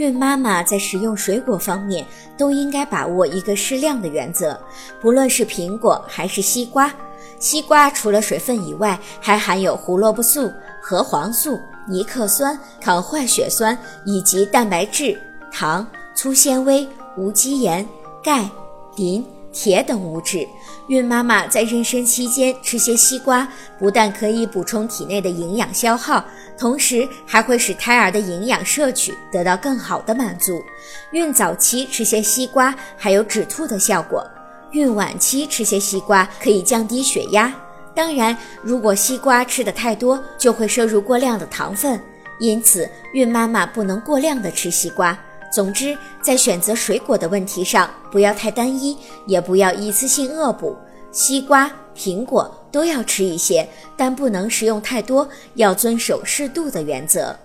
孕妈妈在食用水果方面都应该把握一个适量的原则，不论是苹果还是西瓜。西瓜除了水分以外，还含有胡萝卜素、核黄素、尼克酸、抗坏血酸以及蛋白质、糖、粗纤维、无机盐、钙、磷。铁等物质，孕妈妈在妊娠期间吃些西瓜，不但可以补充体内的营养消耗，同时还会使胎儿的营养摄取得到更好的满足。孕早期吃些西瓜还有止吐的效果，孕晚期吃些西瓜可以降低血压。当然，如果西瓜吃的太多，就会摄入过量的糖分，因此孕妈妈不能过量的吃西瓜。总之，在选择水果的问题上，不要太单一，也不要一次性恶补。西瓜、苹果都要吃一些，但不能食用太多，要遵守适度的原则。